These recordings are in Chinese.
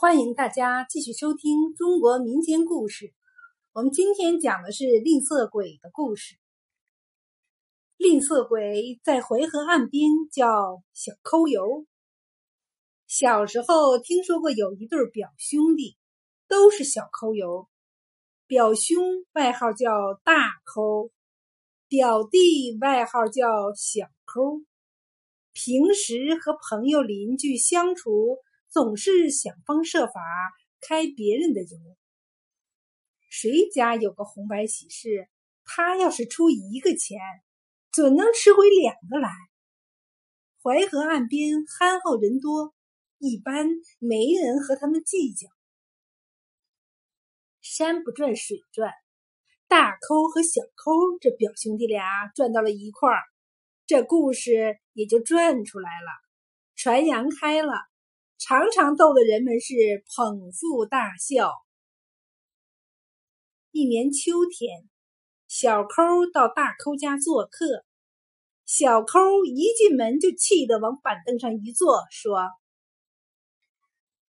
欢迎大家继续收听中国民间故事。我们今天讲的是吝啬鬼的故事。吝啬鬼在淮河岸边叫小抠油。小时候听说过有一对表兄弟，都是小抠油。表兄外号叫大抠，表弟外号叫小抠。平时和朋友邻居相处。总是想方设法开别人的油。谁家有个红白喜事，他要是出一个钱，准能吃回两个来。淮河岸边憨厚人多，一般没人和他们计较。山不转水转，大抠和小抠这表兄弟俩转到了一块儿，这故事也就转出来了，传扬开了。常常逗得人们是捧腹大笑。一年秋天，小抠到大抠家做客，小抠一进门就气得往板凳上一坐，说：“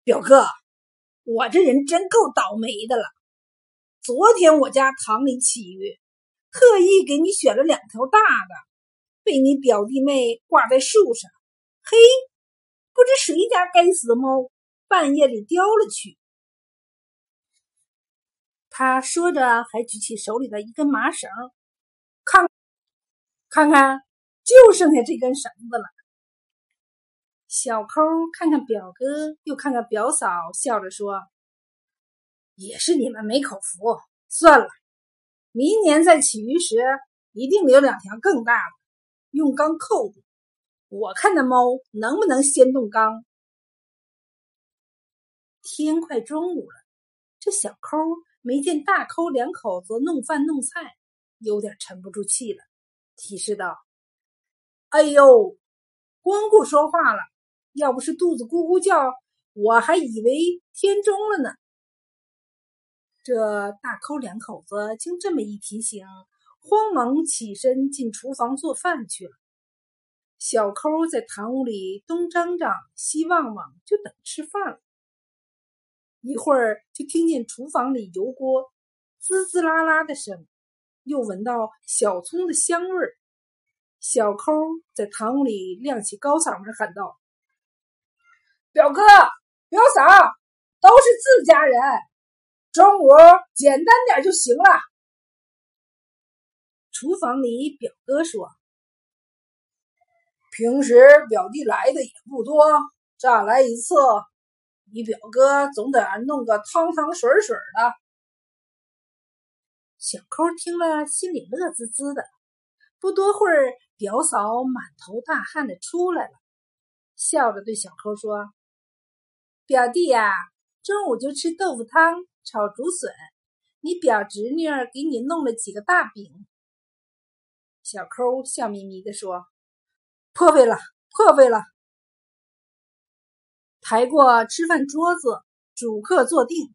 表哥，我这人真够倒霉的了。昨天我家塘里起鱼，特意给你选了两条大的，被你表弟妹挂在树上，嘿。”不知谁家该死的猫半夜里叼了去。他说着，还举起手里的一根麻绳，看，看看，就剩下这根绳子了。小抠看看表哥，又看看表嫂，笑着说：“也是你们没口福。算了，明年再起鱼时，一定留两条更大的，用钢扣住。”我看那猫能不能先动缸。天快中午了，这小抠没见大抠两口子弄饭弄菜，有点沉不住气了，提示道：“哎呦，光顾说话了，要不是肚子咕咕叫，我还以为天中了呢。”这大抠两口子经这么一提醒，慌忙起身进厨房做饭去了。小抠在堂屋里东张张西望望，就等吃饭了。一会儿就听见厨房里油锅滋滋啦啦的声，又闻到小葱的香味儿。小抠在堂屋里亮起高嗓门喊道：“表哥、表嫂都是自家人，中午简单点就行了。”厨房里表哥说。平时表弟来的也不多，乍来一次，你表哥总得弄个汤汤水水的。小抠听了，心里乐滋滋的。不多会儿，表嫂满头大汗的出来了，笑着对小抠说：“表弟呀，中午就吃豆腐汤炒竹笋，你表侄女儿给你弄了几个大饼。”小抠笑眯眯的说。破费了，破费了！抬过吃饭桌子，主客坐定，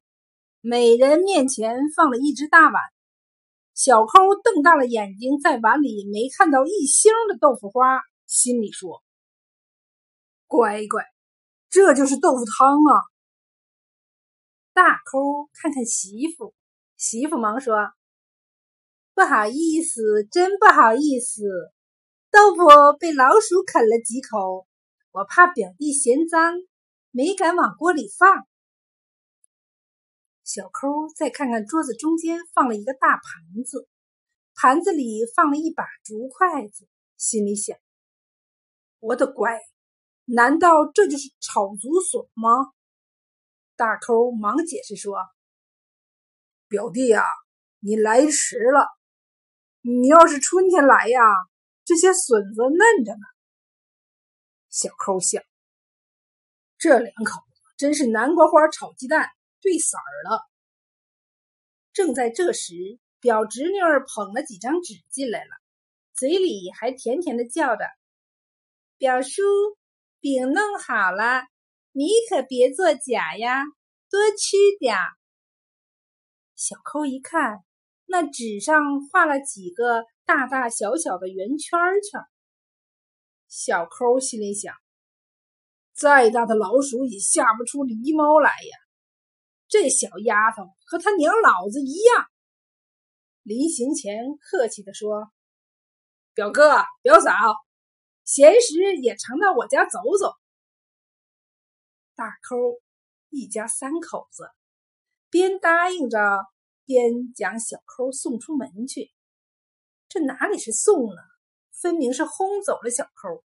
每人面前放了一只大碗。小抠瞪大了眼睛，在碗里没看到一星的豆腐花，心里说：“乖乖，这就是豆腐汤啊！”大抠看看媳妇，媳妇忙说：“不好意思，真不好意思。”豆腐被老鼠啃了几口，我怕表弟嫌脏，没敢往锅里放。小抠再看看桌子中间放了一个大盘子，盘子里放了一把竹筷子，心里想：我的乖，难道这就是炒竹笋吗？大抠忙解释说：“表弟呀，你来迟了，你要是春天来呀。”这些笋子嫩着呢，小抠想，这两口子真是南瓜花炒鸡蛋对色儿了。正在这时，表侄女儿捧了几张纸进来了，嘴里还甜甜的叫着：“表叔，饼弄好了，你可别作假呀，多吃点。”小抠一看，那纸上画了几个。大大小小的圆圈圈，小抠心里想：再大的老鼠也吓不出狸猫来呀！这小丫头和她娘老子一样。临行前客气地说：“表哥、表嫂，闲时也常到我家走走。”大抠一家三口子边答应着，边将小抠送出门去。这哪里是送呢？分明是轰走了小抠。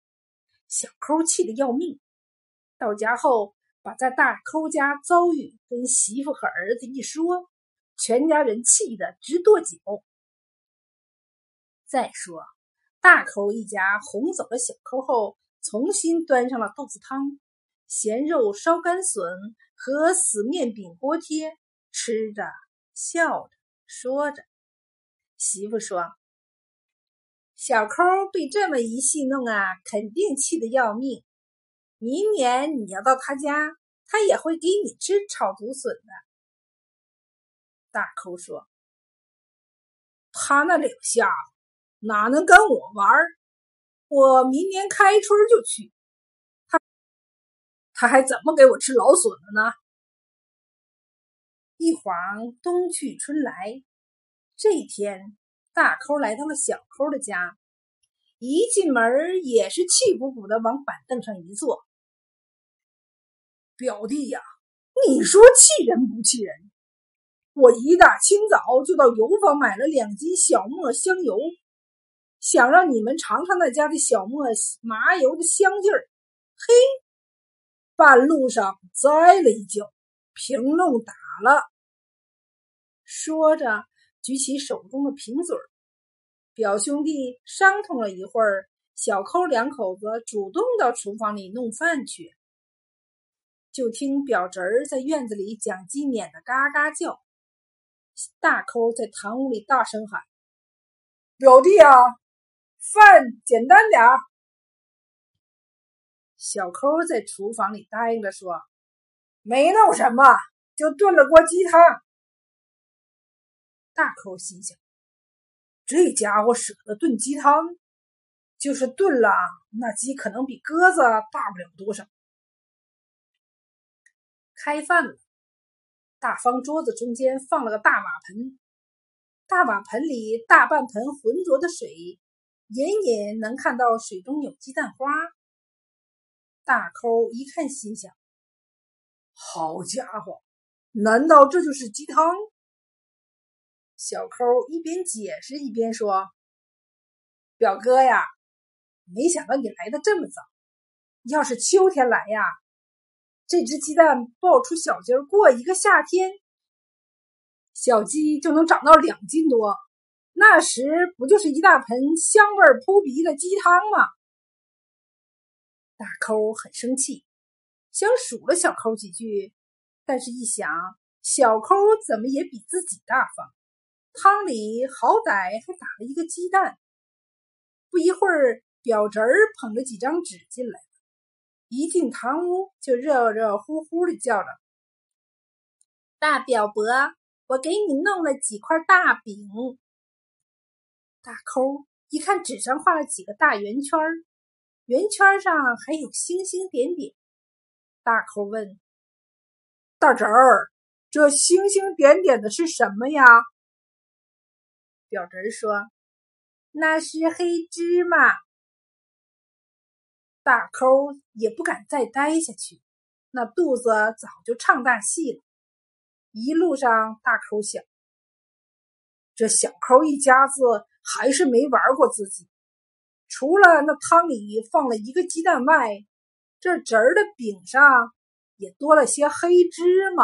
小抠气得要命。到家后，把在大抠家遭遇跟媳妇和儿子一说，全家人气得直跺脚。再说，大抠一家哄走了小抠后，重新端上了豆子汤、咸肉烧干笋和死面饼锅贴，吃着、笑着、说着。媳妇说。小抠被这么一戏弄啊，肯定气得要命。明年你要到他家，他也会给你吃炒竹笋的。大抠说：“他那两下哪能跟我玩？我明年开春就去。他他还怎么给我吃老笋了呢？”一晃冬去春来，这一天。大抠来到了小抠的家，一进门也是气鼓鼓的往板凳上一坐。表弟呀，你说气人不气人？我一大清早就到油坊买了两斤小磨香油，想让你们尝尝那家的小磨麻油的香劲儿。嘿，半路上栽了一跤，瓶弄打了。说着。举起手中的瓶嘴儿，表兄弟伤痛了一会儿，小抠两口子主动到厨房里弄饭去。就听表侄儿在院子里讲鸡撵的嘎嘎叫，大抠在堂屋里大声喊：“表弟啊，饭简单点儿。”小抠在厨房里答应着说：“没弄什么，就炖了锅鸡汤。”大抠心想：“这家伙舍得炖鸡汤，就是炖了，那鸡可能比鸽子大不了多少。”开饭了，大方桌子中间放了个大瓦盆，大瓦盆里大半盆浑浊的水，隐隐能看到水中有鸡蛋花。大抠一看，心想：“好家伙，难道这就是鸡汤？”小抠一边解释一边说：“表哥呀，没想到你来的这么早。要是秋天来呀，这只鸡蛋抱出小鸡儿，过一个夏天，小鸡就能长到两斤多。那时不就是一大盆香味扑鼻的鸡汤吗？”大抠很生气，想数了小抠几句，但是一想，小抠怎么也比自己大方。汤里好歹还打了一个鸡蛋。不一会儿，表侄儿捧着几张纸进来，一进堂屋就热热乎乎的叫着：“大表伯，我给你弄了几块大饼。”大抠一看纸上画了几个大圆圈，圆圈上还有星星点点。大抠问：“大侄儿，这星星点点的是什么呀？”表侄说：“那是黑芝麻。”大抠也不敢再待下去，那肚子早就唱大戏了。一路上，大抠想：这小抠一家子还是没玩过自己。除了那汤里放了一个鸡蛋外，这侄儿的饼上也多了些黑芝麻。